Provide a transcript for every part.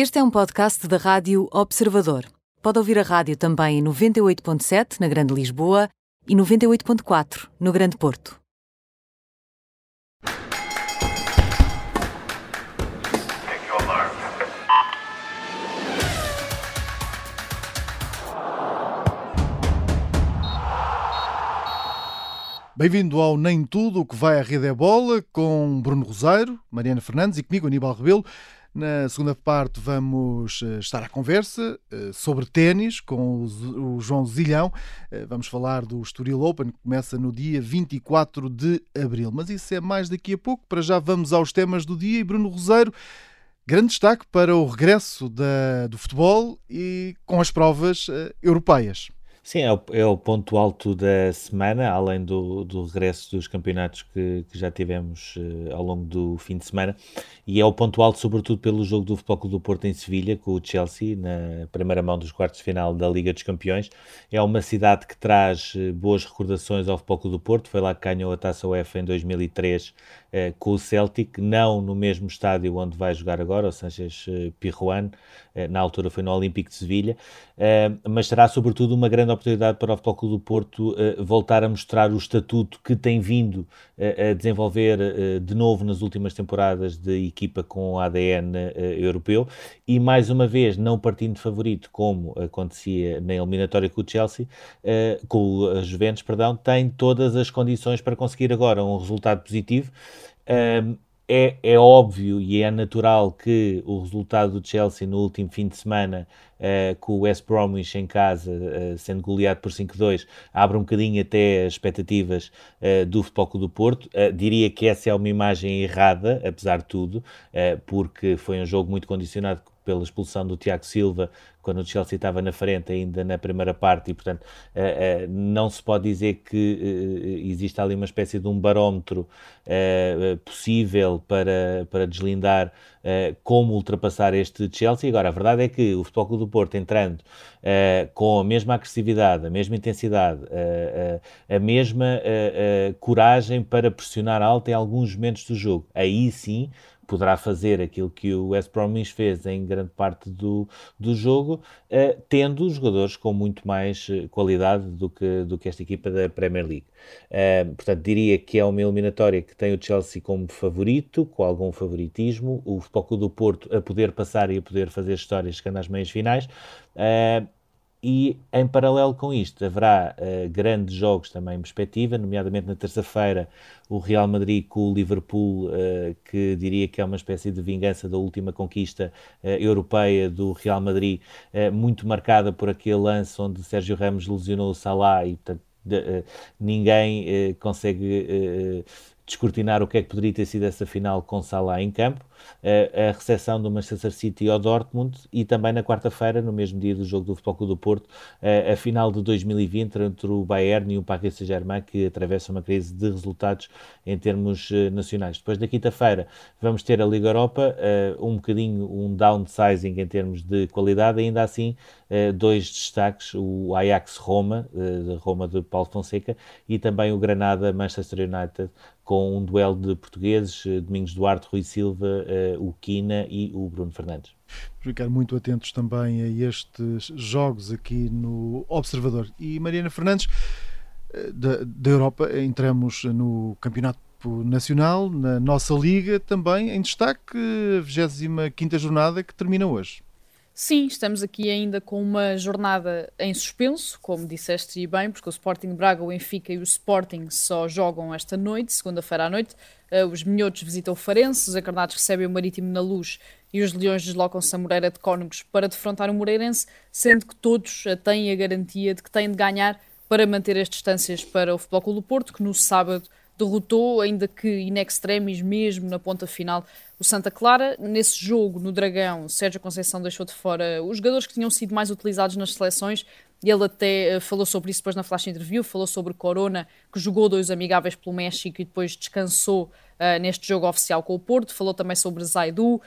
Este é um podcast da Rádio Observador. Pode ouvir a rádio também em 98.7 na Grande Lisboa e 98.4 no Grande Porto. Bem-vindo ao Nem Tudo o que vai à rede é bola com Bruno Rosário, Mariana Fernandes e comigo Aníbal Rebelo. Na segunda parte vamos eh, estar à conversa eh, sobre ténis com o João Zilhão. Eh, vamos falar do Estoril Open que começa no dia 24 de abril. Mas isso é mais daqui a pouco. Para já vamos aos temas do dia e Bruno Rosário. Grande destaque para o regresso da, do futebol e com as provas europeias. Sim, é o, é o, ponto alto da semana, além do, do regresso dos campeonatos que, que já tivemos uh, ao longo do fim de semana, e é o ponto alto, sobretudo, pelo jogo do Futebol Clube do Porto em Sevilha, com o Chelsea, na primeira mão dos quartos de final da Liga dos Campeões. É uma cidade que traz uh, boas recordações ao Futebol Clube do Porto, foi lá que ganhou a Taça UEFA em 2003 uh, eh, com o Celtic, não no mesmo estádio onde vai jogar agora, o Sanchez Pirjuan, na altura foi no Olímpico de Sevilha, mas será, sobretudo, uma grande oportunidade para o Futebol Clube do Porto uh, voltar a mostrar o estatuto que tem vindo uh, a desenvolver de novo nas últimas temporadas de equipa com ADN europeu. E mais uma vez não partindo de favorito como acontecia na eliminatória com o Chelsea, com a Juventus, perdão, tem todas as condições para conseguir agora um resultado positivo é, é óbvio e é natural que o resultado do Chelsea no último fim de semana, uh, com o West Bromwich em casa, uh, sendo goleado por 5-2, abre um bocadinho até as expectativas uh, do Futebol Clube do Porto. diria que essa é uma imagem errada, apesar de tudo, porque foi um jogo muito condicionado pela expulsão do Tiago Silva, quando o Chelsea estava na frente ainda na primeira parte, e portanto uh, uh, não se pode dizer que uh, existe ali uma espécie de um barómetro possível para, para deslindar como ultrapassar este Chelsea. Agora, a verdade é que o Futebol Clube do Porto entrando com a mesma agressividade, a mesma intensidade, a mesma coragem para pressionar alto em alguns momentos do jogo, aí sim poderá fazer aquilo que o West Bromwich fez em grande parte do, do jogo, uh, tendo jogadores com muito mais eh, qualidade do que, do que esta equipa da Premier League. Uh, portanto, diria que é uma eliminatória que tem o Chelsea como favorito, com algum favoritismo, o Futebol do Porto a poder passar e a poder fazer histórias chegando às meias finais. Uh, e em paralelo com isto haverá uh, grandes jogos também em perspectiva, nomeadamente na terça-feira o Real Madrid com o Liverpool, uh, que diria que é uma espécie de vingança da última conquista uh, europeia do Real Madrid, muito marcada por aquele lance onde Sérgio Ramos lesionou o Salah e portanto de, ninguém consegue descortinar o que é que poderia ter sido essa final com Salah em campo a, recepção do Manchester City ao Dortmund e também na quarta-feira, no mesmo dia do jogo do Futebol Clube do Porto, a, final de 2020 entre o Bayern e o Paris Saint-Germain, que atravessa uma crise de resultados em termos uh, nacionais. Depois da quinta-feira vamos ter a Liga Europa, uh, um bocadinho um downsizing em termos de qualidade, ainda assim uh, dois destaques, o Ajax-Roma, Roma de Paulo Fonseca, e também o Granada-Manchester United, com um duelo de portugueses, Domingos Duarte, Rui Silva, o Quina e o Bruno Fernandes. Ficar muito atentos também a estes jogos aqui no Observador. E Mariana Fernandes, eh, da, da Europa, entramos no Campeonato Nacional, na nossa Liga também, em destaque, a 25 jornada que termina hoje. Sim, estamos aqui ainda com uma jornada em suspenso, como disseste e bem, porque o Sporting Braga, o Benfica e o Sporting só jogam esta noite, segunda-feira à noite. Uh, os minhotos visitam o Farense, os encarnados recebem o Marítimo na Luz e os leões deslocam-se a Moreira de Cónegos para defrontar o Moreirense, sendo que todos uh, têm a garantia de que têm de ganhar para manter as distâncias para o Futebol Clube do Porto, que no sábado derrotou, ainda que in extremis, mesmo na ponta final, o Santa Clara. Nesse jogo, no Dragão, Sérgio Conceição deixou de fora os jogadores que tinham sido mais utilizados nas seleções. Ele até uh, falou sobre isso depois na flash interview, falou sobre Corona, que jogou dois amigáveis pelo México e depois descansou uh, neste jogo oficial com o Porto. Falou também sobre Zaidu, uh,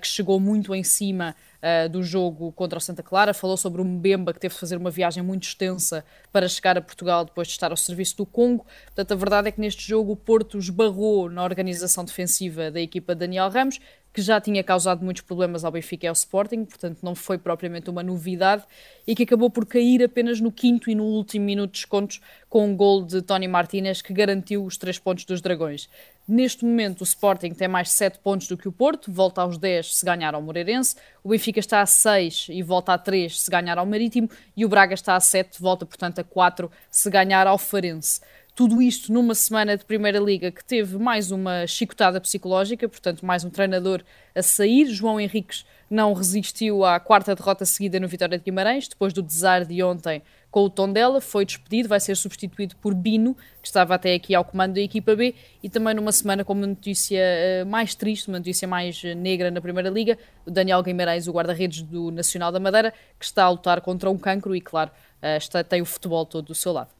que chegou muito em cima uh, do jogo contra o Santa Clara, falou sobre o Mbemba que teve de fazer uma viagem muito extensa para chegar a Portugal depois de estar ao serviço do Congo. Portanto, a verdade é que neste jogo o Porto esbarrou na organização defensiva da equipa de Daniel Ramos, que já tinha causado muitos problemas ao Benfica e ao Sporting, portanto não foi propriamente uma novidade, e que acabou por cair apenas no quinto e no último minuto de descontos com um gol de Tony Martínez que garantiu os três pontos dos Dragões. Neste momento o Sporting tem mais 7 pontos do que o Porto, volta aos 10 se ganhar ao Moreirense, o Benfica está a 6 e volta a 3 se ganhar ao Marítimo, e o Braga está a 7, volta portanto a 4 se ganhar ao Farense. Tudo isto numa semana de Primeira Liga que teve mais uma chicotada psicológica, portanto, mais um treinador a sair. João Henriques não resistiu à quarta derrota seguida no Vitória de Guimarães, depois do desar de ontem com o Tondela, foi despedido, vai ser substituído por Bino, que estava até aqui ao comando da equipa B, e também numa semana com uma notícia uh, mais triste, uma notícia mais negra na Primeira Liga, o Daniel Guimarães, o guarda-redes do Nacional da Madeira, que está a lutar contra um cancro e, claro, uh, está, tem o futebol todo do seu lado.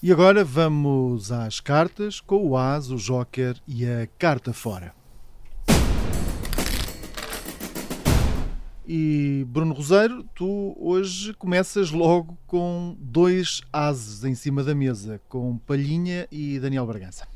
E agora vamos às cartas com o As, o Joker e a carta fora. E Bruno Roseiro, tu hoje começas logo com dois ases em cima da mesa, com Palhinha e Daniel Bragança.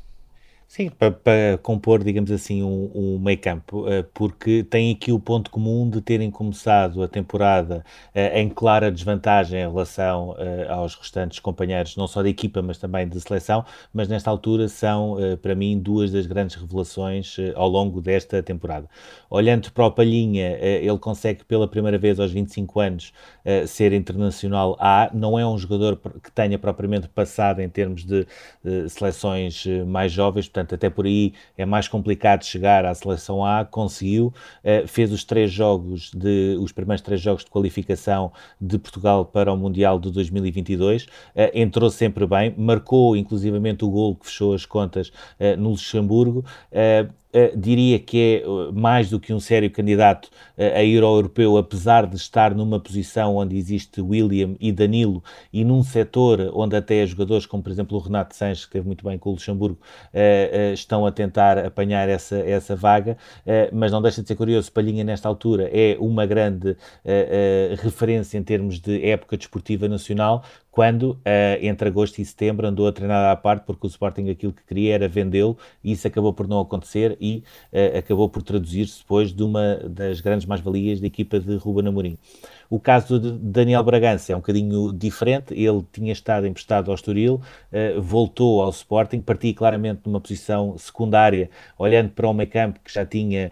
Sim, para, para, compor, digamos assim, um, um meio campo, uh, porque tem aqui o ponto comum de terem começado a temporada uh, em clara desvantagem em relação uh, aos restantes companheiros, não só da equipa, mas também de seleção, mas nesta altura são, para mim, duas das grandes revelações ao longo desta temporada. Olhando para o Palhinha, ele consegue pela primeira vez aos 25 anos ser internacional A, não é um jogador que tenha propriamente passado em termos de seleções mais jovens, portanto, portanto, até por aí é mais complicado chegar à seleção A. Conseguiu, uh, fez os três jogos, de, os primeiros três jogos de qualificação de Portugal para o Mundial de 2022, uh, eh, entrou sempre bem, marcou inclusivamente o gol que fechou as contas uh, no Luxemburgo. Uh, diria que é uh, mais do que um sério candidato uh, a ir ao europeu, apesar de estar numa posição onde existe William e Danilo e num setor onde até jogadores como, por exemplo, o Renato Sanches, que esteve muito bem com o Luxemburgo, estão a tentar apanhar essa, essa vaga, mas não deixa de ser curioso, Palhinha nesta altura é uma grande referência em termos de época desportiva nacional, quando uh, entre agosto e setembro andou a treinar à parte porque o Sporting aquilo que queria era vendê-lo e isso acabou por não acontecer e uh, acabou por traduzir-se depois de uma das grandes mais-valias da equipa de Ruben Amorim. O caso de Daniel Bragança é um bocadinho diferente, ele tinha estado emprestado ao Estoril, uh, voltou ao Sporting, partia claramente numa posição secundária, olhando para o meio campo que já tinha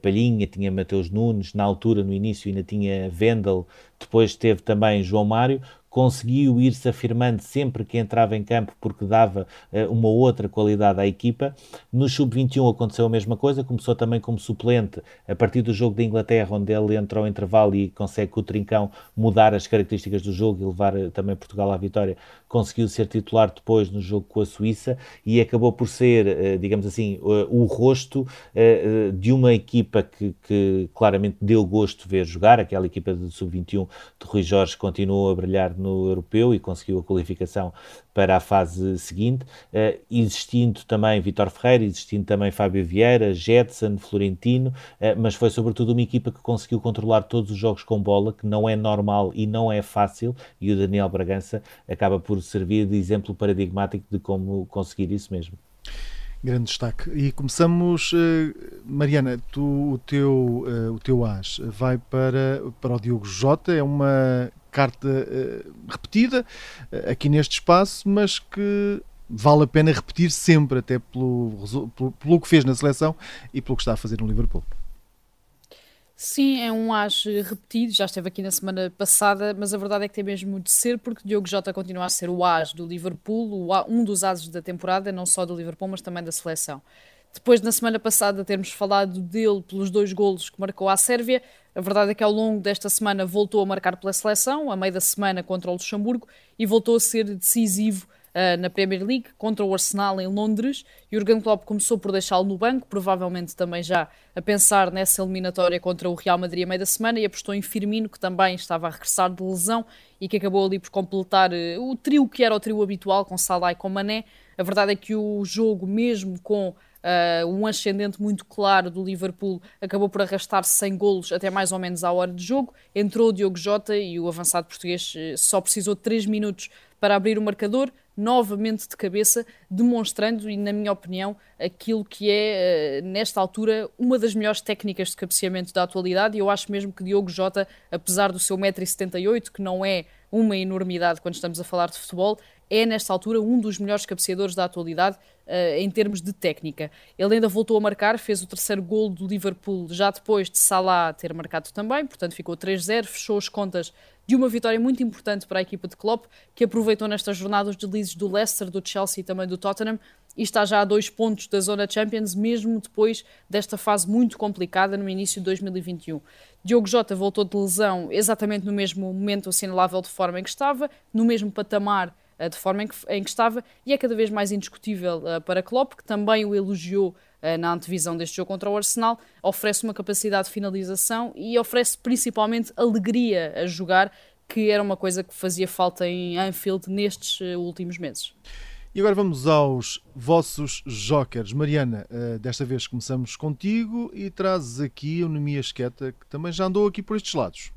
Palhinha, tinha Mateus Nunes, na altura, no início ainda tinha Vendel, depois teve também João Mário, conseguiu ir-se afirmando sempre que entrava em campo porque dava uh, uma outra qualidade à equipa. No Sub-21 aconteceu a mesma coisa, começou também como suplente a partir do jogo da Inglaterra, onde ele entra ao intervalo e consegue com o Trincão mudar as características do jogo e levar uh, também Portugal à vitória. Conseguiu ser titular depois no jogo com a Suíça e acabou por ser, uh, digamos assim, o rosto de uma equipa que, que claramente deu gosto de ver jogar, aquela equipa do Sub-21 de Rui Jorge continuou a brilhar no europeu e conseguiu a qualificação para a fase seguinte, existindo também Vitor Ferreira, existindo também Fábio Vieira, Jetson, Florentino, mas foi sobretudo uma equipa que conseguiu controlar todos os jogos com bola, que não é normal e não é fácil, e o Daniel Bragança acaba por servir de exemplo paradigmático de como conseguir isso mesmo. Grande destaque. E começamos, uh, Mariana, tu, o, teu, uh, o teu as vai para, para o Diogo Jota, é uma carta uh, repetida aqui neste espaço, mas que vale a pena repetir sempre, até pelo, pelo, pelo que fez na seleção e pelo que está a fazer no Liverpool. Sim, é um as repetido, já esteve aqui na semana passada, mas a verdade é que tem mesmo de ser, porque Diogo Jota continua a ser o as do Liverpool, um dos ases da temporada, não só do Liverpool, mas também da seleção. Depois, na semana passada, termos falado dele pelos dois golos que marcou à Sérvia, a verdade é que ao longo desta semana voltou a marcar pela seleção, a meio da semana contra o Luxemburgo, e voltou a ser decisivo uh, na Premier League contra o Arsenal em Londres. Jurgen Klopp começou por deixá-lo no banco, provavelmente também já a pensar nessa eliminatória contra o Real Madrid a meio da semana e apostou em Firmino, que também estava a regressar de lesão e que acabou ali por completar uh, o trio que era o trio habitual com Salah e com Mané. A verdade é que o jogo, mesmo com uh, um ascendente muito claro do Liverpool acabou por arrastar-se sem golos até mais ou menos à hora de jogo. Entrou o Diogo Jota e o avançado português uh, só precisou de 3 minutos para abrir o marcador, novamente de cabeça, demonstrando, e na minha opinião, aquilo que é, uh, nesta altura, uma das melhores técnicas de cabeceamento da atualidade. E eu acho mesmo que Diogo Jota, apesar do seu 1,78m, que não é uma enormidade quando estamos a falar de futebol, é nesta altura um dos melhores cabeceadores da atualidade uh, em termos de técnica. Ele ainda voltou a marcar, fez o terceiro gol do Liverpool já depois de Salah ter marcado também, portanto ficou 3-0, fechou as contas de uma vitória muito importante para a equipa de Klopp, que aproveitou nestas jornadas os deslizes do Leicester, do Chelsea e também do Tottenham, e está já a dois pontos da zona Champions, mesmo depois desta fase muito complicada no início de 2021. Diogo Jota voltou de lesão exatamente no mesmo momento assinalável de forma em que estava, no mesmo patamar eh, de forma em que, em que, estava, e é cada vez mais indiscutível uh, para Klopp, que também o elogiou uh, na antevisão deste jogo contra o Arsenal, oferece uma capacidade de finalização e oferece principalmente alegria a jogar, que era uma coisa que fazia falta em Anfield nestes últimos meses. E agora vamos aos vossos jokers. Mariana, desta vez começamos contigo e trazes aqui o Nemia Esqueta, que também já andou aqui por estes lados.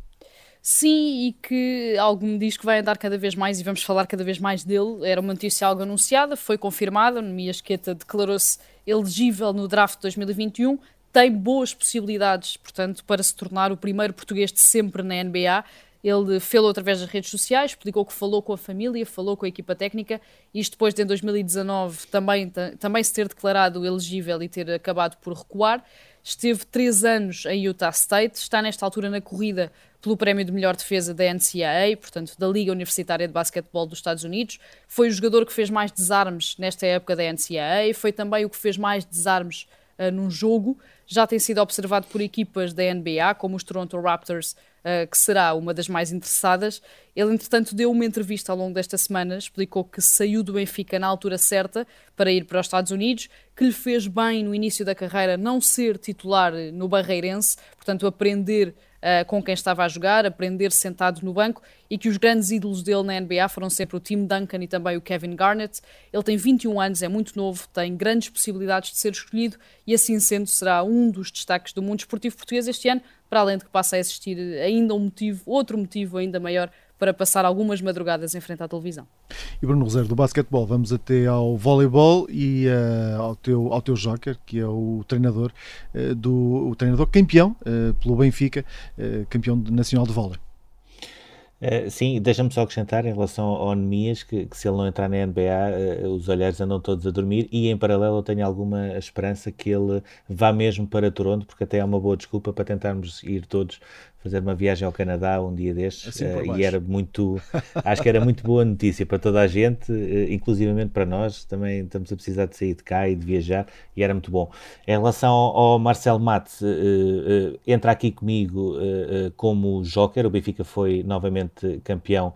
Sim, e que algo me diz que vai andar cada vez mais e vamos falar cada vez mais dele. Era uma notícia algo anunciada, foi confirmada. Mia Esqueta declarou-se elegível no draft de 2021. Tem boas possibilidades, portanto, para se tornar o primeiro português de sempre na NBA. Ele fez através das redes sociais, explicou que falou com a família, falou com a equipa técnica, isto depois de em 2019 também, também se ter declarado elegível e ter acabado por recuar. Esteve três anos em Utah State, está nesta altura na corrida pelo prémio de melhor defesa da NCAA, portanto, da Liga Universitária de Basquetebol dos Estados Unidos. Foi o jogador que fez mais desarmes nesta época da NCAA, foi também o que fez mais desarmes uh, num jogo. Já tem sido observado por equipas da NBA, como os Toronto Raptors, uh, que será uma das mais interessadas. Ele, entretanto, deu uma entrevista ao longo desta semana, explicou que saiu do Benfica na altura certa para ir para os Estados Unidos, que lhe fez bem no início da carreira não ser titular no Barreirense, portanto, aprender uh, com quem estava a jogar, aprender sentado no banco e que os grandes ídolos dele na NBA foram sempre o Tim Duncan e também o Kevin Garnett. Ele tem 21 anos, é muito novo, tem grandes possibilidades de ser escolhido e assim sendo será um dos destaques do mundo esportivo português este ano, para além de que passa a existir ainda um motivo, outro motivo ainda maior para passar algumas madrugadas em frente à televisão. E Bruno Rosário, do basquetebol, vamos até ao voleibol e uh, ao, teu, ao teu joker, que é o treinador, uh, do, o treinador campeão uh, pelo Benfica, campeão nacional de vôlei. Uh, sim, deixa-me só acrescentar em relação ao Onemias que, que, se ele não entrar na NBA, uh, os olhares andam todos a dormir e em paralelo eu tenho alguma esperança que ele vá mesmo para Toronto, porque até é uma boa desculpa para tentarmos ir todos fazer uma viagem ao Canadá um dia destes assim uh, e era muito, acho que era muito boa notícia para toda a gente, uh, inclusivamente para nós, também estamos a precisar de sair de cá e de viajar e era muito bom. Em relação ao, ao Marcel Matos, uh, entra aqui comigo como joker, o Benfica foi novamente campeão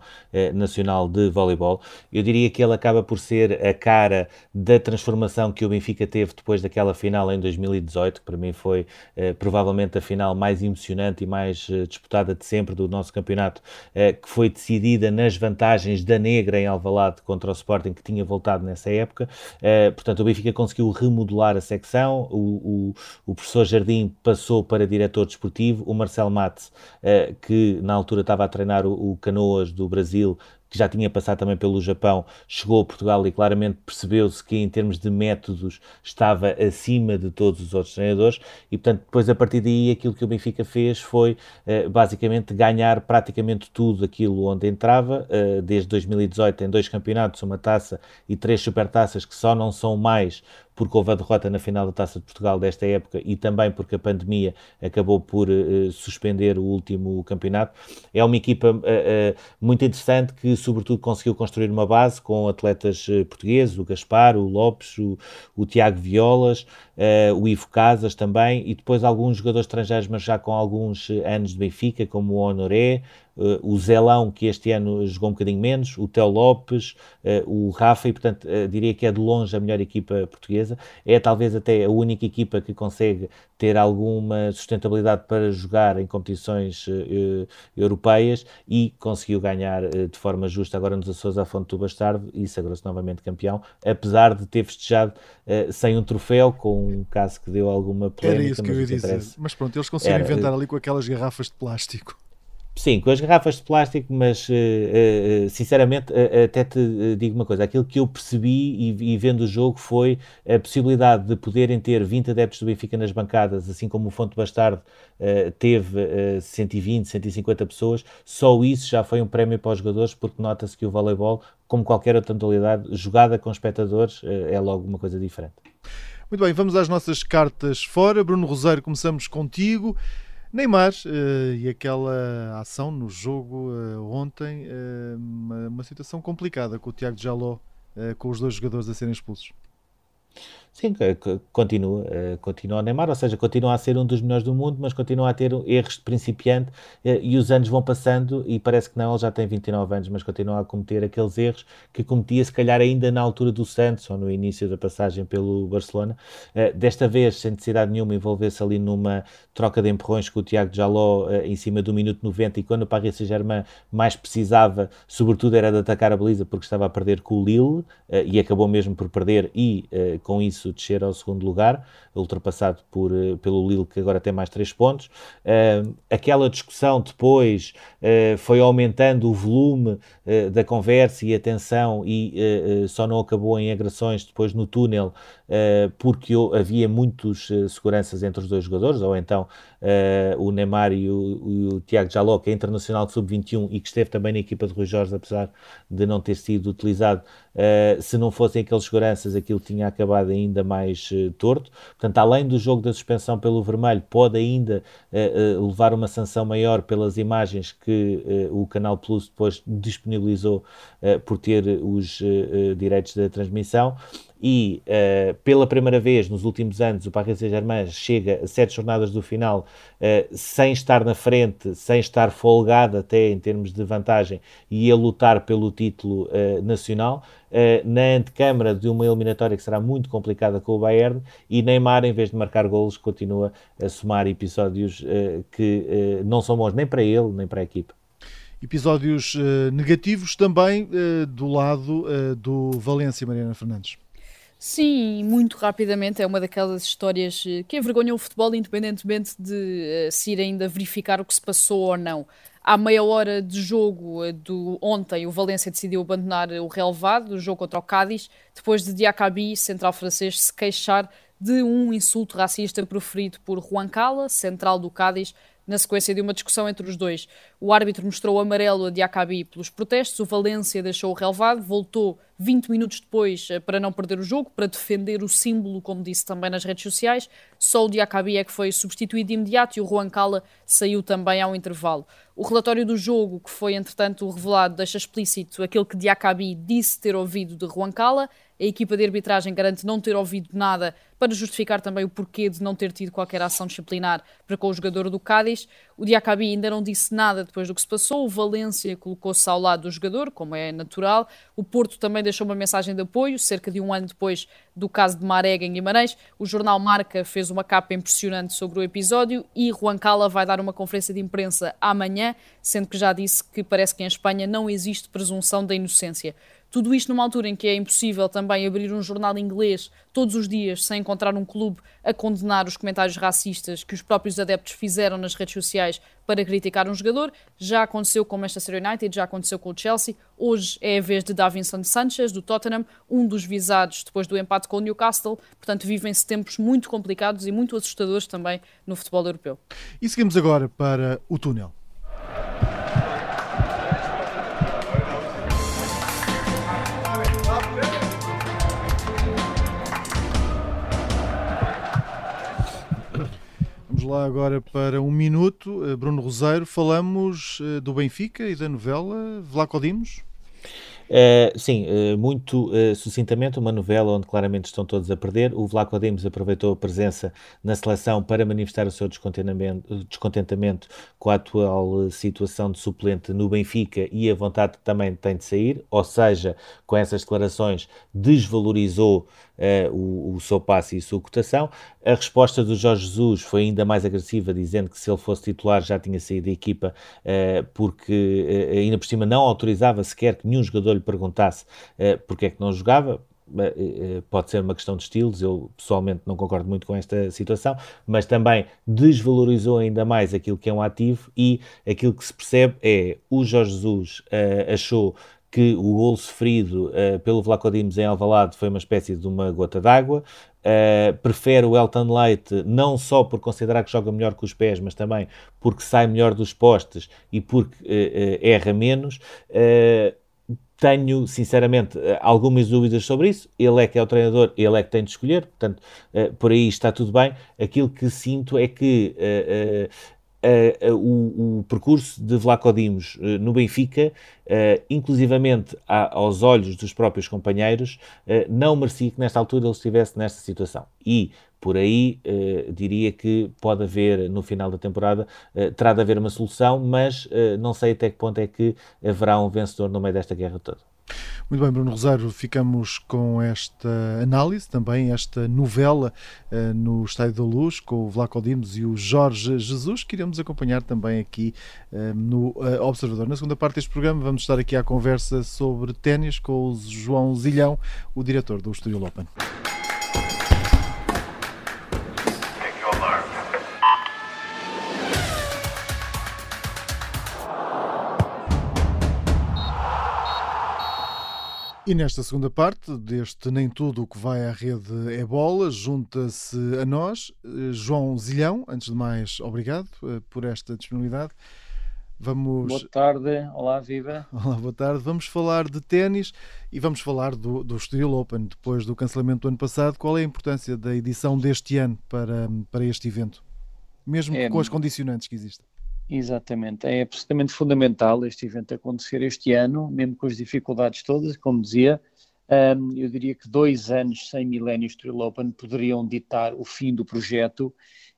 nacional de voleibol, eu diria que ele acaba por ser a cara da transformação que o Benfica teve depois daquela final em 2018, que para mim foi provavelmente a final mais emocionante e mais disputada de sempre do nosso campeonato, eh, que foi decidida nas vantagens da Negra em Alvalade contra o Sporting, que tinha voltado nessa época. Eh, portanto, o Benfica conseguiu remodelar a secção, o, o, o professor Jardim passou para diretor desportivo, o Marcel Matos, eh, que na altura estava a treinar o, o Canoas do Brasil, que já tinha passado também pelo Japão, chegou a Portugal e claramente percebeu-se que em termos de métodos estava acima de todos os outros treinadores. E portanto depois a partir daí aquilo que o Benfica fez foi uh, basicamente ganhar praticamente tudo aquilo onde entrava, uh, desde 2018 em dois campeonatos, uma taça e três supertaças que só não são mais porque houve a derrota na final da Taça de Portugal desta época e também porque a pandemia acabou por uh, suspender o último campeonato. É uma equipa uh, muito interessante que, sobretudo, conseguiu construir uma base com atletas portugueses, o Gaspar, o Lopes, o, o Tiago Violas, o Ivo Casas também, e depois alguns jogadores estrangeiros, mas já com alguns anos de Benfica, como o Honoré, uh, o Zelão, que este ano jogou um bocadinho menos, o Teo Lopes, uh, o Rafa, e portanto uh, diria que é de longe a melhor equipa portuguesa. É talvez até a única equipa que consegue ter alguma sustentabilidade para jogar em competições europeias e conseguiu ganhar de forma justa agora nos Açores à Fonte do Bastardo e sagrou-se novamente campeão, apesar de ter festejado sem um troféu, com um caso que deu alguma polémica. Era isso que eu ia dizer. Mas pronto, eles conseguiram inventar ali com aquelas garrafas de plástico. Sim, com as garrafas de plástico, mas uh, uh, sinceramente uh, até te digo uma coisa, aquilo que eu percebi e, e, vendo o jogo foi a possibilidade de poderem ter 20 adeptos do Benfica nas bancadas, assim como o Fonte Bastardo teve 120, 150 pessoas, só isso já foi um prémio para os jogadores, porque nota-se que o voleibol, como qualquer outra modalidade, jogada com espectadores, é logo uma coisa diferente. Muito bem, vamos às nossas cartas fora. Bruno Rosário, começamos contigo. Neymar uh, e aquela ação no jogo uh, ontem, uh, uma, uma, situação complicada com o Tiago Jaló, com os dois jogadores a serem expulsos. Sim, continua, eh, continua a Neymar, ou seja, continua a ser um dos melhores do mundo, mas continua a ter erros de principiante eh, e os anos vão passando e parece que não, ele já tem 29 anos, mas continua a cometer aqueles erros que cometia se calhar ainda na altura do Santos ou no início da passagem pelo Barcelona. Eh, desta vez, sem necessidade nenhuma, envolver-se ali numa troca de empurrões com o Tiago Jaló em cima do minuto 90 e quando o Paris Saint-Germain mais precisava, sobretudo era de atacar a baliza porque estava a perder com o Lille e acabou mesmo por perder e com isso isso descer ao segundo lugar, ultrapassado por, eh, pelo Lille, que agora tem mais 3 pontos. Uh, aquela discussão depois uh, foi aumentando o volume uh, da conversa e a tensão e só não acabou em agressões depois no túnel porque havia muitos seguranças entre os dois jogadores, ou então o Neymar e o, o Tiago Jaló, que é internacional de sub-21 e que esteve também na equipa de Rui Jorge, apesar de não ter sido utilizado, se não fossem aqueles seguranças, aquilo tinha acabado ainda mais torto. Portanto, além do jogo da suspensão pelo vermelho, pode ainda uh, uh, levar uma sanção maior pelas imagens que uh, o Canal Plus depois disponibilizou por ter os direitos da transmissão e uh, pela primeira vez nos últimos anos o Paris Saint-Germain chega a sete jornadas do final uh, sem estar na frente, sem estar folgado até em termos de vantagem e a lutar pelo título uh, nacional na antecâmara de uma eliminatória que será muito complicada com o Bayern e Neymar em vez de marcar golos continua a somar episódios que não são bons nem para ele nem para a equipa. Episódios negativos também do lado do Valência, Mariana Fernandes. Sim, muito rapidamente é uma daquelas histórias eh, que envergonham o futebol, independentemente de uh, se ir ainda verificar o que se passou ou não. À meia hora de jogo uh, do ontem, o Valência decidiu abandonar o relevado do jogo contra o Cádiz, depois de Diacabi, central francês, se queixar de um insulto racista proferido por Juan Cala, central do Cádiz, na sequência de uma discussão entre os dois. O árbitro mostrou amarelo a Diacabi pelos protestos, o Valência deixou o relevado, voltou 20 minutos depois eh, para não perder o jogo, para defender o símbolo, como disse também nas redes sociais. Só o Diacabi é que foi substituído de imediato e o Juan Cala saiu também ao intervalo. O relatório do jogo, que foi entretanto revelado, deixa explícito aquilo que Diacabi disse ter ouvido de Juan Cala. A equipa de arbitragem garante não ter ouvido nada para justificar também o porquê de não ter tido qualquer ação disciplinar para com o jogador do Cádiz. O Diacabi ainda não disse nada depois do que se passou. O Valência colocou-se ao lado do jogador, como é natural. O Porto também deixou uma mensagem de apoio, cerca de um ano depois do caso de Marega em Guimarães. O jornal Marca fez uma capa impressionante sobre o episódio e Juan Cala vai dar uma conferência de imprensa amanhã, sendo que já disse que parece que em Espanha não existe presunção da inocência. Tudo isto numa altura em que é impossível também abrir um jornal inglês todos os dias sem encontrar um clube a condenar os comentários racistas que os próprios adeptos fizeram nas redes sociais para criticar um jogador. Já aconteceu com o Manchester United, já aconteceu com o Chelsea. Hoje é a vez de Davinson Sanchez, do Tottenham, um dos visados depois do empate com o Newcastle. Portanto, vivem-se tempos muito complicados e muito assustadores também no futebol europeu. E seguimos agora para o túnel. Lá agora para um minuto. Eh, Bruno Roseiro, falamos eh, do Benfica e da novela Vlaco Dimos? Uh, sim, muito uh, sucintamente, uma novela onde claramente estão todos a perder. O Vlaco Dimos aproveitou a presença na seleção para manifestar o seu descontentamento, descontentamento com a atual situação de suplente no Benfica e a vontade que também tem de sair, ou seja, com essas declarações desvalorizou o, o seu passe e a sua cotação. A resposta do Jorge Jesus foi ainda mais agressiva, dizendo que se ele fosse titular já tinha saído da equipa, porque ainda por cima não autorizava sequer que nenhum jogador lhe perguntasse uh, porque é que não jogava, pode ser uma questão de estilos, eu pessoalmente não concordo muito com esta situação, mas também desvalorizou ainda mais aquilo que é um ativo e aquilo que se percebe é o Jorge Jesus uh, achou que o gol sofrido uh, pelo Vlaco Dimos em Alvalade foi uma espécie de uma gota d'água, Uh, prefere o Elton Leite não só por considerar que joga melhor com os pés, mas também porque sai melhor dos postes e porque uh, erra menos. tenho, sinceramente, algumas dúvidas sobre isso. Ele é que é o treinador, ele é que tem de escolher, portanto, por aí está tudo bem. Aquilo que sinto é que O, o, percurso de Vlaco Dimos uh, no Benfica, inclusivamente a, aos olhos dos próprios companheiros, não merecia que nesta altura ele estivesse nesta situação. E por aí diria que pode haver, no final da temporada, terá de haver uma solução, mas não sei até que ponto é que haverá um vencedor no meio desta guerra toda. Muito bem, Bruno Rosário, ficamos com esta análise, também esta novela uh, no Estádio da Luz, com o Vlaco Dimos e o Jorge Jesus, que iremos acompanhar também aqui uh, no uh, Observador. Na segunda parte deste programa vamos estar aqui à conversa sobre ténis com o João Zilhão, o diretor do Estúdio Open. E nesta segunda parte deste Nem Tudo o que vai à rede é bola, junta-se a nós eh, João Zilhão. Antes de mais, obrigado eh, por esta disponibilidade. Vamos... Boa tarde, olá, viva. Olá, boa tarde. Vamos falar de ténis e vamos falar do, do Estoril Open depois do cancelamento do ano passado. Qual é a importância da edição deste ano para, para este evento? Mesmo é, com as condicionantes que existem. Exatamente, é absolutamente fundamental este evento acontecer este ano, mesmo com as dificuldades todas, como dizia. Um, eu diria que dois anos sem Millennium Trail Open poderiam ditar o fim do projeto.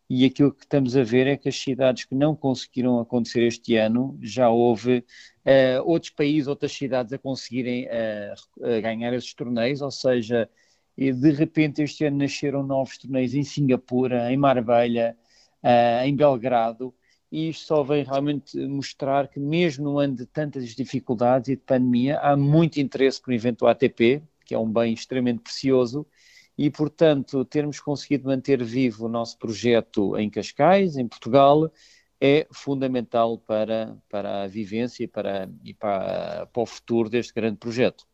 E aquilo que estamos a ver é que as cidades que não conseguiram acontecer este ano, já houve uh, outros países, outras cidades a conseguirem uh, ganhar esses torneios, ou seja, de repente este ano nasceram novos torneios em Singapura, em Marbella, uh, em Belgrado, e isto só vem realmente mostrar que, mesmo no ano de tantas dificuldades e de pandemia, há muito interesse por evento ATP, que é um bem extremamente precioso, e, portanto, termos conseguido manter vivo o nosso projeto em Cascais, em Portugal, é fundamental para, para a vivência e, para, e para, para o futuro deste grande projeto.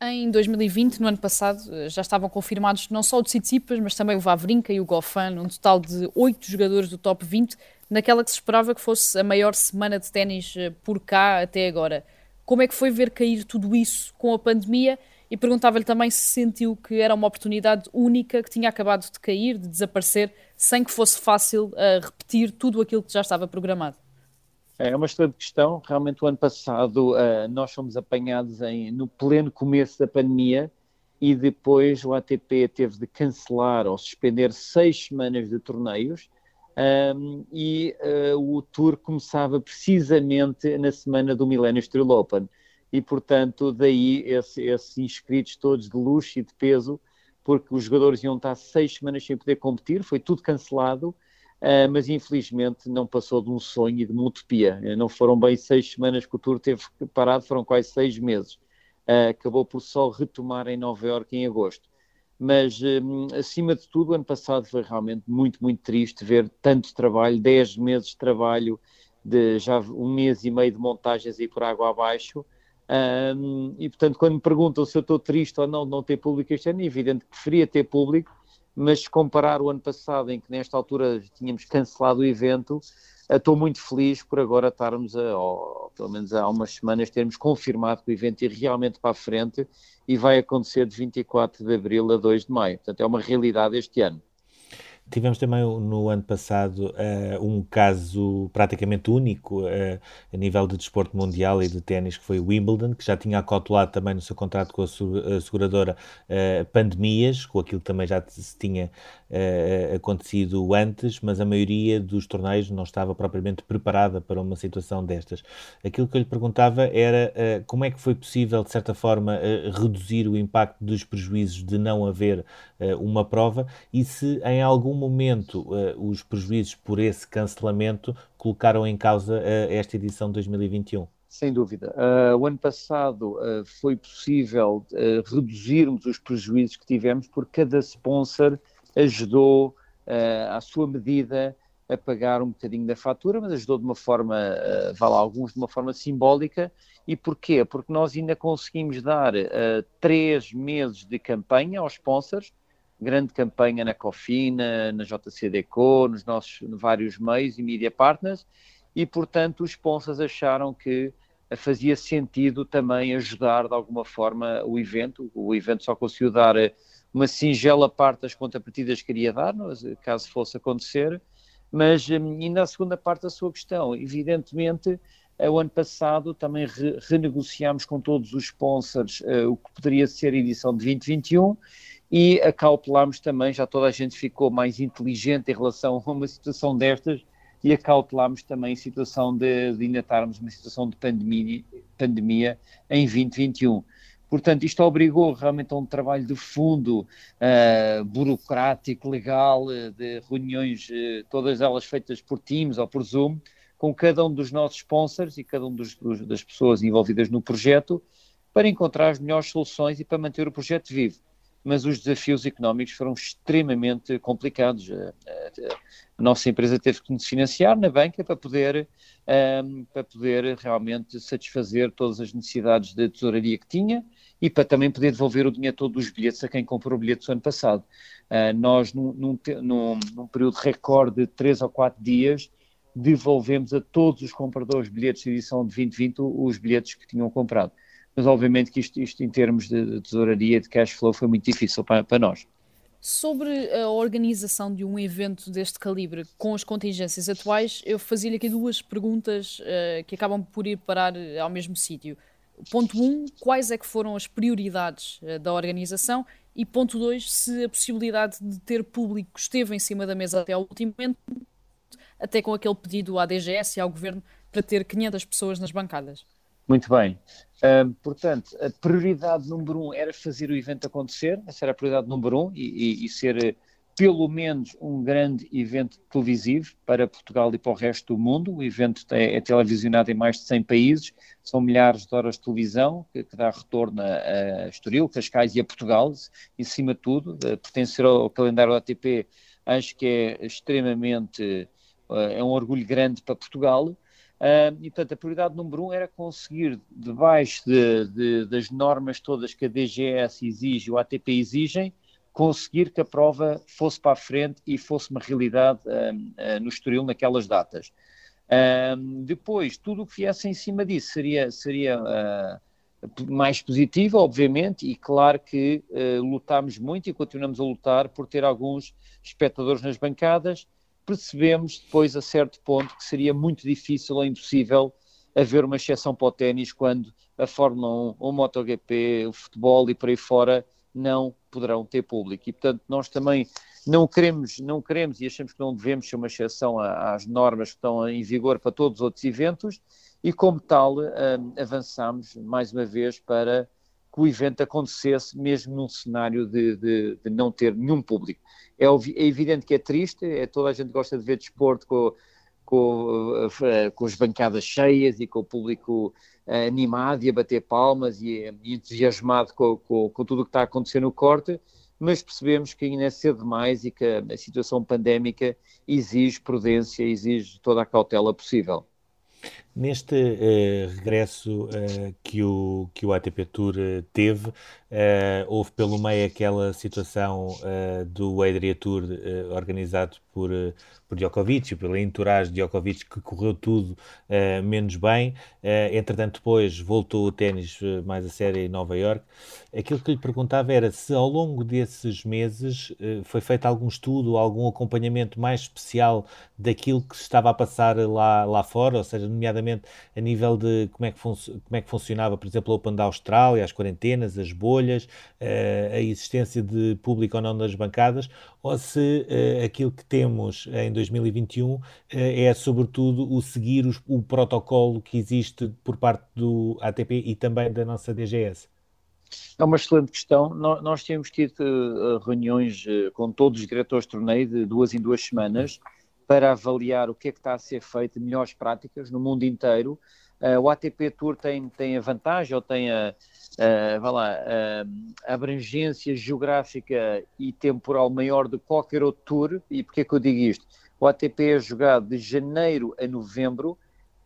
Em 2020, no ano passado, já estavam confirmados não só o Tsitsipas, mas também o Vavrinka e o Goffin, um total de oito jogadores do top 20, naquela que se esperava que fosse a maior semana de ténis eh, por cá até agora. Como é que foi ver cair tudo isso com a pandemia? E perguntava-lhe também se sentiu que era uma oportunidade única que tinha acabado de cair, de desaparecer, sem que fosse fácil uh, repetir tudo aquilo que já estava programado. É uma excelente questão. Realmente, o ano passado uh, nós fomos apanhados em, no pleno começo da pandemia e depois o ATP teve de cancelar ou suspender seis semanas de torneios um, e uh, o tour começava precisamente na semana do Millennium Trail Open e portanto daí esses esse inscritos todos de luxo e de peso porque os jogadores iam estar seis semanas sem poder competir, foi tudo cancelado uh, mas infelizmente não passou de um sonho e de uma utopia, não foram bem seis semanas que o tour teve parado, foram quase seis meses. Uh, acabou por só retomar em Nova Iorque em agosto mas hum, acima de tudo, ano passado foi realmente muito, muito triste ver tanto trabalho, 10 meses de trabalho, de já um mês e meio de montagens e por água abaixo. Um, e portanto, quando me perguntam se eu estou triste ou não de não ter público este ano, é evidente que preferia ter público, mas se comparar o ano passado, em que nesta altura tínhamos cancelado o evento, estou muito feliz por agora estarmos, a, pelo menos há umas semanas, termos confirmado que o evento ir realmente para a frente e vai acontecer de 24 de abril a 2 de maio. Portanto, é uma realidade este ano. Tivemos também no ano passado uh, um caso praticamente único uh, a nível de desporto mundial e de ténis, que foi o Wimbledon, que já tinha acautelado também no seu contrato com a seguradora uh, pandemias, com aquilo que também já se tinha acontecido antes, mas a maioria dos torneios não estava propriamente preparada para uma situação destas. Aquilo que eu lhe perguntava era como é que foi possível, de certa forma, reduzir o impacto dos prejuízos de não haver uma prova e se em algum momento uh, os prejuízos por esse cancelamento colocaram em causa uh, esta edição de 2021? Sem dúvida. Uh, o ano passado uh, foi possível uh, reduzirmos os prejuízos que tivemos porque cada sponsor ajudou à sua medida a pagar um bocadinho da fatura, mas ajudou de uma forma, uh, vale alguns de uma forma simbólica. E porquê? Porque nós ainda conseguimos dar três meses de campanha aos sponsors, grande campanha na Cofina, na JCDECO, nos nossos vários meios e media partners, e portanto os sponsors acharam que fazia sentido também ajudar de alguma forma o evento. O evento só conseguiu dar uma singela parte das contrapartidas que queria dar, caso fosse acontecer, mas hum, ainda a segunda parte da sua questão, evidentemente, eh, o ano passado também re renegociámos com todos os sponsors uh, o que poderia ser a edição de 2021 e acautelámos também, já toda a gente ficou mais inteligente em relação a uma situação destas e acautelámos também a situação de, de ainda estarmos numa situação de pandemia, pandemia em 2021. Portanto, isto obrigou realmente a um trabalho de fundo, uh, burocrático, legal, de reuniões, uh, todas elas feitas por Teams ou por Zoom, com cada um dos nossos sponsors e cada um dos, dos, das pessoas envolvidas no projeto, para encontrar as melhores soluções e para manter o projeto vivo mas os desafios económicos foram extremamente complicados. A nossa empresa teve que nos financiar na banca para poder, um, para poder realmente satisfazer todas as necessidades de tesouraria que tinha e para também poder devolver o dinheiro todo dos bilhetes a quem comprou bilhetes do ano passado. Uh, nós, num, num, num, período recorde de 3 ou 4 dias, devolvemos a todos os compradores de bilhetes de edição de 2020 os bilhetes que tinham comprado mas obviamente que isto, isto em termos de tesouraria, de cash flow, foi muito difícil para, para nós. Sobre a organização de um evento deste calibre com as contingências atuais, eu fazia-lhe aqui duas perguntas uh, que acabam por ir parar ao mesmo sítio. Ponto 1, um, quais é que foram as prioridades uh, da organização? E ponto 2, se a possibilidade de ter público esteve em cima da mesa até ao último momento, até com aquele pedido à DGS e ao Governo para ter 500 pessoas nas bancadas. Muito bem. Uh, portanto, a prioridade número um era fazer o evento acontecer, essa era a prioridade número um, e, e, e, ser eh, pelo menos um grande evento televisivo para Portugal e para o resto do mundo. O evento é, é televisionado em mais de 100 países, são milhares de horas de televisão, que, que dá retorno a, Estoril, Cascais e a Portugal, e acima de tudo, uh, pertencer ao, calendário da ATP, acho que é extremamente, uh, é um orgulho grande para Portugal. Uh, e, portanto, a prioridade número um era conseguir, debaixo de, de, das normas todas que a DGS exige, o ATP exigem, conseguir que a prova fosse para a frente e fosse uma realidade uh, uh, no Estoril naquelas datas. depois, tudo o que viesse em cima disso seria, seria mais positivo, obviamente, e claro que lutámos muito e continuamos a lutar por ter alguns espectadores nas bancadas, percebemos depois, a certo ponto, que seria muito difícil ou impossível haver uma exceção para o ténis quando a Fórmula 1, o MotoGP, o futebol e por aí fora não poderão ter público. E, portanto, nós também não queremos, não queremos e achamos que não devemos ser uma exceção às normas que estão em vigor para todos os outros eventos e, como tal, avançamos mais uma vez para que o evento acontecesse mesmo num cenário de, de, de não ter nenhum público. É, é, evidente que é triste, é, toda a gente gosta de ver desporto com, com, eh, com as bancadas cheias e com o público eh, animado e a bater palmas e, e entusiasmado com, com, com tudo o que está a acontecer no corte, mas percebemos que ainda é cedo demais e que a, a situação pandémica exige prudência, exige toda a cautela possível. Neste uh, regresso uh, que, o, que o ATP Tour uh, teve, houve pelo meio aquela situação do Adria Tour organizado por, por Djokovic, pela entourage de Djokovic, que correu tudo menos bem. entretanto, depois voltou o ténis mais a sério em Nova York. Aquilo que lhe perguntava era se ao longo desses meses foi feito algum estudo, algum acompanhamento mais especial daquilo que se estava a passar lá, lá fora, ou seja, nomeadamente a nível de como é que, como é que funcionava, por exemplo, o Open da Austrália, as quarentenas, as bolhas, uh, a existência de público ou não nas bancadas, ou se uh, aquilo que temos em 2021 uh, eh, é, sobretudo, o seguir os, o protocolo que existe por parte do ATP e também da nossa DGS. É uma excelente questão. Nós, tínhamos tido reuniões com todos os diretores de torneio de duas em duas semanas para avaliar o que é que está a ser feito, melhores práticas no mundo inteiro. Uh, o ATP Tour tem, tem a vantagem, ou tem a, lá, a abrangência geográfica e temporal maior de qualquer outro tour. E porquê que eu digo isto? O ATP é jogado de janeiro a novembro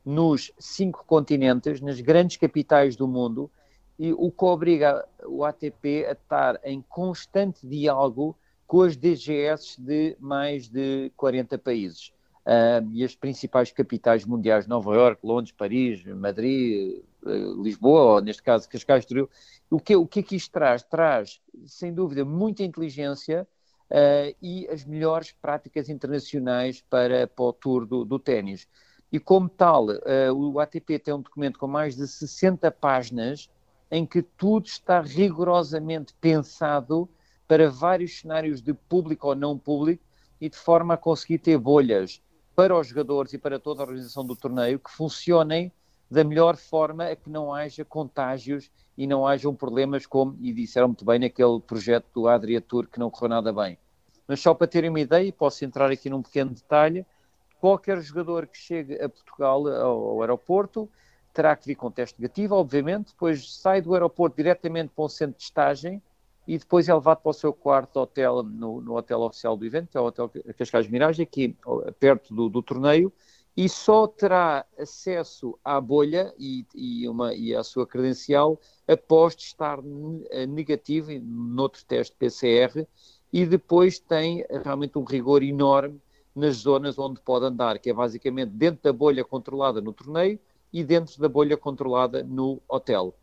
nos cinco continentes, nas grandes capitais do mundo, e o que obriga o ATP a estar em constante diálogo com as DGS de mais de 40 países. Uh, e as principais capitais mundiais, Nova Iorque, Londres, Paris, Madrid, uh, Lisboa, ou neste caso Cascais Estoril. O que, o que é que isto traz? Traz, sem dúvida, muita inteligência uh, e as melhores práticas internacionais para, para o tour do, do ténis. E como tal, o ATP tem um documento com mais de 60 páginas em que tudo está rigorosamente pensado para vários cenários de público ou não público e de forma a conseguir ter bolhas para os jogadores e para toda a organização do torneio que funcionem da melhor forma a que não haja contágios e não hajam problemas como, e disseram muito bem naquele projeto do Adria Tour que não correu nada bem. Mas só para terem uma ideia, e posso entrar aqui num pequeno detalhe, qualquer jogador que chegue a Portugal, ao, aeroporto, terá que vir com teste negativo, obviamente, depois sai do aeroporto diretamente para um centro de estagem, e depois é levado para o seu quarto hotel, no, no hotel oficial do evento, que é o Hotel Cascais Mirage, aqui perto do, do torneio, e só terá acesso à bolha e, e, uma, e à sua credencial após estar eh, negativo noutro teste PCR e depois tem realmente um rigor enorme nas zonas onde pode andar, que é basicamente dentro da bolha controlada no torneio e dentro da bolha controlada no hotel.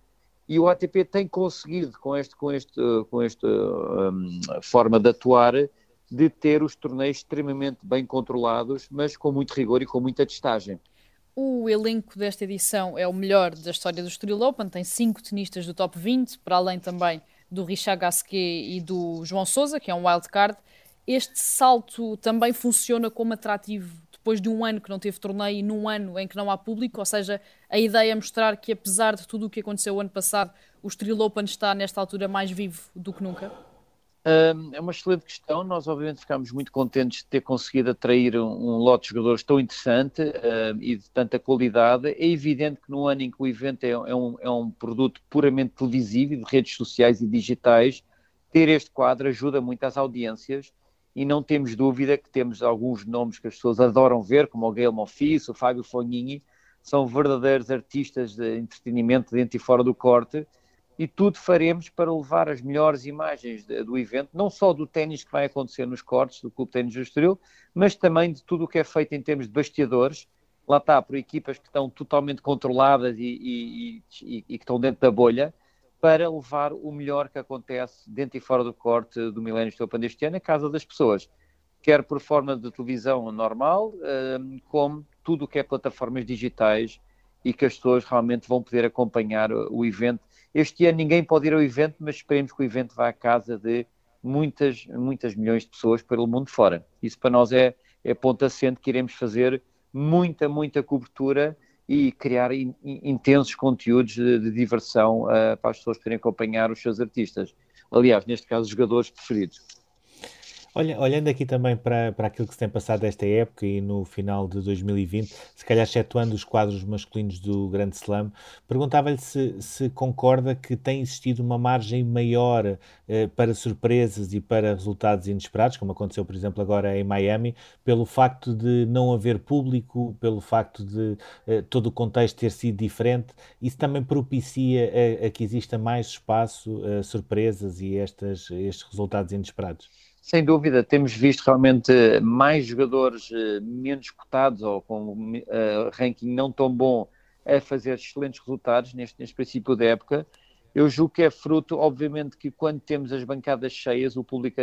E o ATP tem conseguido, com, este, com, este, com esta um, forma de atuar, de ter os torneios extremamente bem controlados, mas com muito rigor e com muita testagem. O elenco desta edição é o melhor da história do Estoril Open, tem cinco tenistas do top 20, para além também do Richard Gasquet e do João Sousa, que é um wildcard. Este salto também funciona como atrativo depois de um ano que não teve torneio e num ano em que não há público, ou seja, a ideia é mostrar que apesar de tudo o que aconteceu o ano passado, o Estoril Open está nesta altura mais vivo do que nunca? é uma excelente questão. Nós, obviamente, ficamos muito contentes de ter conseguido atrair um, lote de jogadores tão interessante e de tanta qualidade. É evidente que no ano em que o evento é, é, um, é um produto puramente televisivo, de redes sociais e digitais, ter este quadro ajuda muito às audiências e não temos dúvida que temos alguns nomes que as pessoas adoram ver, como o Gael Monfils, o Fábio Fognini, são verdadeiros artistas de entretenimento dentro e fora do corte, e tudo faremos para levar as melhores imagens de, do evento, não só do ténis que vai acontecer nos cortes do Clube Ténis do Estoril, mas também de tudo o que é feito em termos de bastidores, lá está, por equipas que estão totalmente controladas e, e, e, e que estão dentro da bolha, para levar o melhor que acontece dentro e fora do corte do Milênio Open deste ano à casa das pessoas, quer por forma de televisão normal, hum, como tudo o que é plataformas digitais e que as pessoas realmente vão poder acompanhar o evento. Este ano ninguém pode ir ao evento, mas esperemos que o evento vá à casa de muitas, muitas milhões de pessoas pelo mundo fora. Isso para nós é, é ponto assente que iremos fazer muita, muita cobertura e criar in, intensos conteúdos de, de diversão uh, para as pessoas poderem acompanhar os seus artistas. Aliás, neste caso, os jogadores preferidos. Olha, olhando aqui também para, para aquilo que se tem passado esta época e no final de 2020, se calhar excetuando os quadros masculinos do Grande Slam, perguntava-lhe se, se concorda que tem existido uma margem maior eh, para surpresas e para resultados inesperados, como aconteceu, por exemplo, agora em Miami, pelo facto de não haver público, pelo facto de eh, todo o contexto ter sido diferente, isso também propicia a, a que exista mais espaço a surpresas e estas, estes resultados inesperados? Sem dúvida, temos visto realmente mais jogadores uh, menos cotados ou com uh, ranking não tão bom a fazer excelentes resultados neste, neste princípio da época. Eu julgo que é fruto, obviamente, que quando temos as bancadas cheias, o público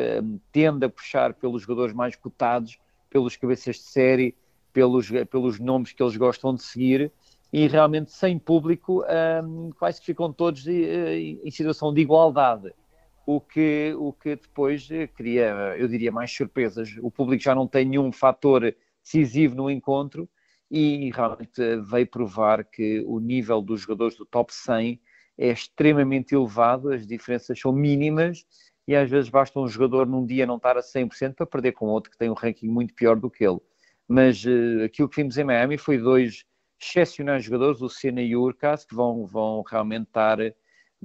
tende a puxar pelos jogadores mais cotados, pelos cabeças de série, pelos, pelos nomes que eles gostam de seguir, e realmente sem público, um, quase que ficam todos em situação de igualdade o que, o que depois cria, eu diria, mais surpresas. O público já não tem nenhum fator decisivo no encontro e realmente veio provar que o nível dos jogadores do top 100 é extremamente elevado, as diferenças são mínimas e às vezes basta um jogador num dia não estar a 100% para perder com outro que tem um ranking muito pior do que ele. Mas uh, aquilo que vimos em Miami foi dois excepcionais jogadores, o Senna e o Urcas, que vão, vão realmente estar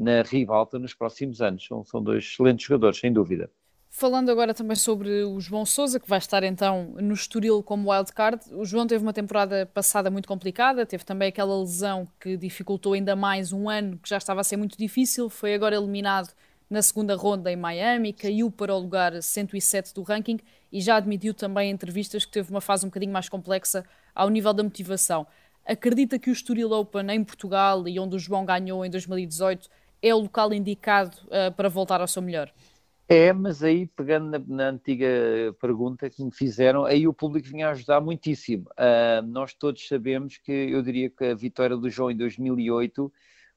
na ribalta nos próximos anos. São, são dois excelentes jogadores, sem dúvida. Falando agora também sobre o João Sousa, que vai estar então no Estoril como wildcard. O João teve uma temporada passada muito complicada, teve também aquela lesão que dificultou ainda mais um ano que já estava a ser muito difícil. Foi agora eliminado na segunda ronda em Miami, caiu para o lugar 107 do ranking e já admitiu também em entrevistas que teve uma fase um bocadinho mais complexa ao nível da motivação. Acredita que o Estoril Open em Portugal e onde o João ganhou em 2018 é o local indicado uh, para voltar ao seu melhor? É, mas aí, pegando na, na, antiga pergunta que me fizeram, aí o público vinha ajudar muitíssimo. Uh, nós todos sabemos que, eu diria que a vitória do João em 2008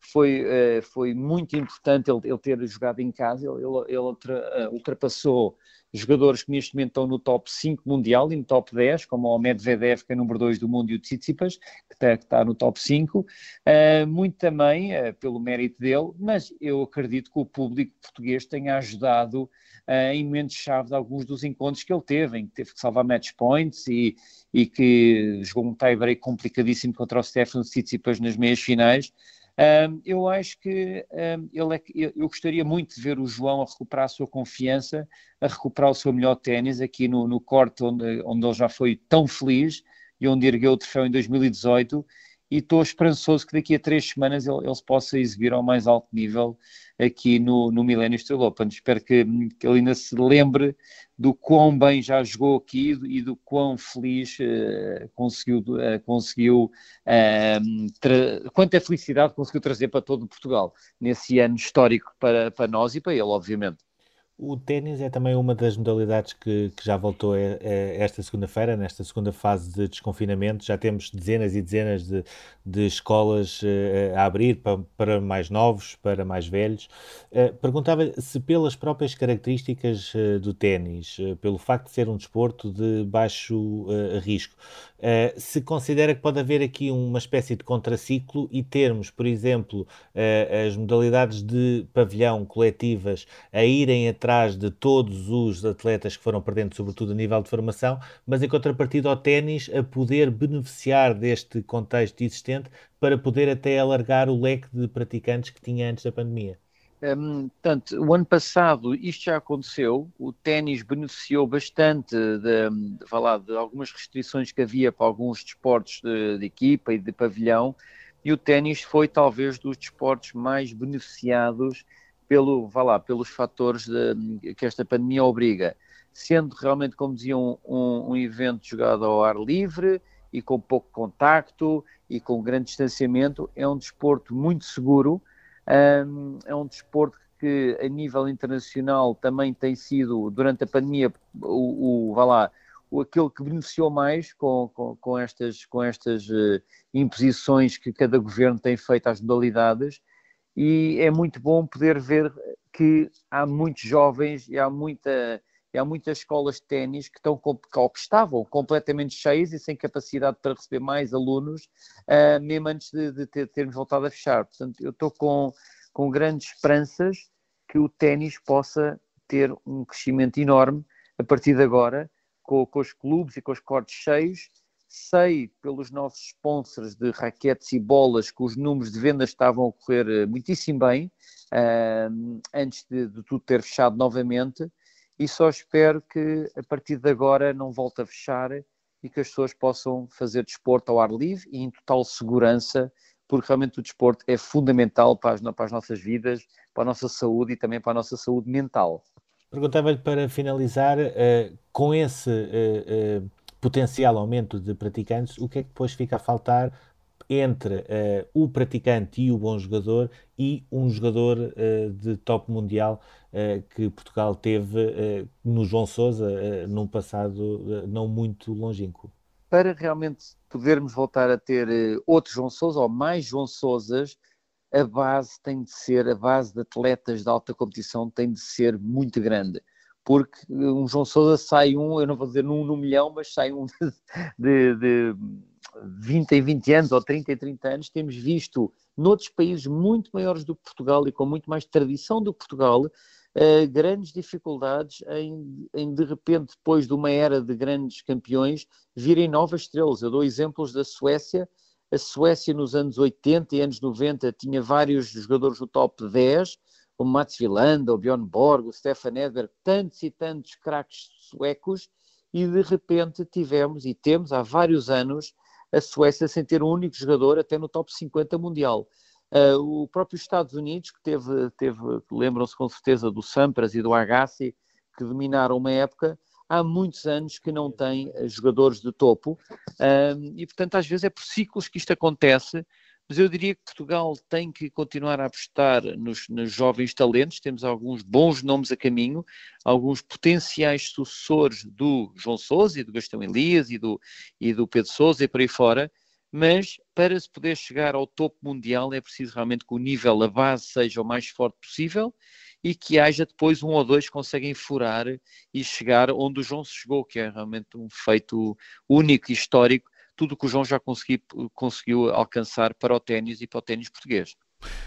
foi, uh, foi muito importante ele, ele, ter jogado em casa, ele, ele, ultra, ultrapassou jogadores que neste momento estão no top 5 mundial e no top 10, como o Medvedev, que é número 2 do mundo, e o Tsitsipas, que está, que está no top 5, uh, ah, muito também pelo mérito dele, mas eu acredito que o público português tenha ajudado em momentos-chave de alguns dos encontros que ele teve, em que teve que salvar match points e, e que jogou um tie-break complicadíssimo contra o Stefano Tsitsipas nas meias finais, um, eu acho que um, ele é, eu gostaria muito de ver o João a recuperar a sua confiança, a recuperar o seu melhor ténis aqui no, no corte onde, onde ele já foi tão feliz e onde ergueu o troféu em 2018 e estou esperançoso que daqui a três semanas ele, ele se possa exibir ao mais alto nível aqui no, no Millennium Steel Open. Espero que, que ele ainda se lembre do quão bem já jogou aqui e do quão feliz uh, conseguiu, uh, conseguiu uh, quanta felicidade conseguiu trazer para todo Portugal nesse ano histórico para, para nós e para ele, obviamente. O ténis é também uma das modalidades que, que já voltou esta segunda-feira, nesta segunda fase de desconfinamento. Já temos dezenas e dezenas de, de escolas uh, a abrir para, para, mais novos, para mais velhos. Uh, Perguntava se, pelas próprias características uh, do ténis, pelo facto de ser um desporto de baixo risco, se considera que pode haver aqui uma espécie de contraciclo e termos, por exemplo, as modalidades de pavilhão coletivas a irem atrás de todos os atletas que foram perdendo, sobretudo a nível de formação, mas em contrapartida ao ténis a poder beneficiar deste contexto existente para poder até alargar o leque de praticantes que tinha antes da pandemia. Um, portanto, o ano passado isto já aconteceu, o ténis beneficiou bastante de, de, de algumas restrições que havia para alguns desportos de, de equipa e de pavilhão, e o ténis foi talvez dos desportos mais beneficiados pelo, vá lá, pelos fatores de, que esta pandemia obriga, sendo realmente, como diziam, um, um evento jogado ao ar livre e com pouco contacto e com grande distanciamento, é um desporto muito seguro, é um desporto que a nível internacional também tem sido, durante a pandemia, o, o lá, o, aquele que beneficiou mais com, com, com estas, com estas uh, imposições que cada governo tem feito às modalidades, e é muito bom poder ver que há muitos jovens e há, muita, há muitas escolas de ténis que, estão, que estavam completamente cheias e sem capacidade para receber mais alunos, uh, mesmo antes de, de ter, termos voltado a fechar. Portanto, eu estou com, com grandes esperanças que o ténis possa ter um crescimento enorme a partir de agora, com, com os clubes e com os cortes cheios, sei pelos nossos sponsors de raquetes e bolas que os números de vendas estavam a correr eh, muitíssimo bem, uh, antes de, de, tudo ter fechado novamente, e só espero que a partir de agora não volte a fechar e que as pessoas possam fazer desporto ao ar livre e em total segurança, porque realmente o desporto é fundamental para as, para as nossas vidas, para a nossa saúde e também para a nossa saúde mental. Perguntava-lhe para finalizar, uh, com esse uh, uh, potencial aumento de praticantes, o que é que depois fica a faltar entre uh, o praticante e o bom jogador e um jogador uh, de top mundial uh, que Portugal teve no João Sousa num passado não muito longínquo? Para realmente podermos voltar a ter outros João Sousa ou mais João Sousas, a base tem de ser, a base de atletas de alta competição tem de ser muito grande porque um João Sousa sai um, eu não vou dizer um no milhão, mas sai um de, de, de 20 em 20 anos ou 30 em 30 anos, temos visto noutros países muito maiores do que Portugal e com muito mais tradição do que Portugal, uh, grandes dificuldades em, em, de repente, depois de uma era de grandes campeões, virem novas estrelas. Eu dou exemplos da Suécia. A Suécia nos anos 80 e anos 90 tinha vários jogadores do top 10, como Mats Wilander, o Bjorn Borg, o Stefan Edberg, tantos e tantos craques suecos, e de repente tivemos e temos há vários anos a Suécia sem ter um único jogador até no top 50 mundial. Uh, o próprio Estados Unidos, que teve, teve lembram-se com certeza do Sampras e do Agassi, que dominaram uma época, há muitos anos que não tem jogadores de topo, uh, e portanto às vezes é por ciclos que isto acontece, mas eu diria que Portugal tem que continuar a apostar nos, nos, jovens talentos, temos alguns bons nomes a caminho, alguns potenciais sucessores do João Sousa e do Gastão Elias e do, e do Pedro Sousa e por aí fora, mas para se poder chegar ao topo mundial é preciso realmente que o nível, a base seja o mais forte possível e que haja depois um ou dois que conseguem furar e chegar onde o João se chegou, que é realmente um feito único e histórico tudo o que o João já consegui, conseguiu alcançar para o ténis e para o ténis português.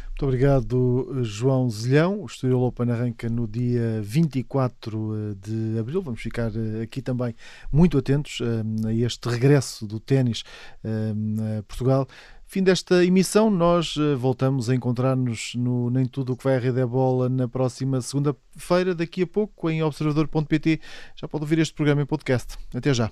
Muito obrigado, João Zelhão. O Estoril Open arranca no dia 24 eh, de abril. Vamos ficar eh, aqui também muito atentos eh, a este regresso do ténis a Portugal. Fim desta emissão, nós voltamos a encontrar-nos no Nem Tudo o que vai à Rede é Bola na próxima segunda-feira, daqui a pouco, em observador.pt. Já pode ouvir este programa em podcast. Até já.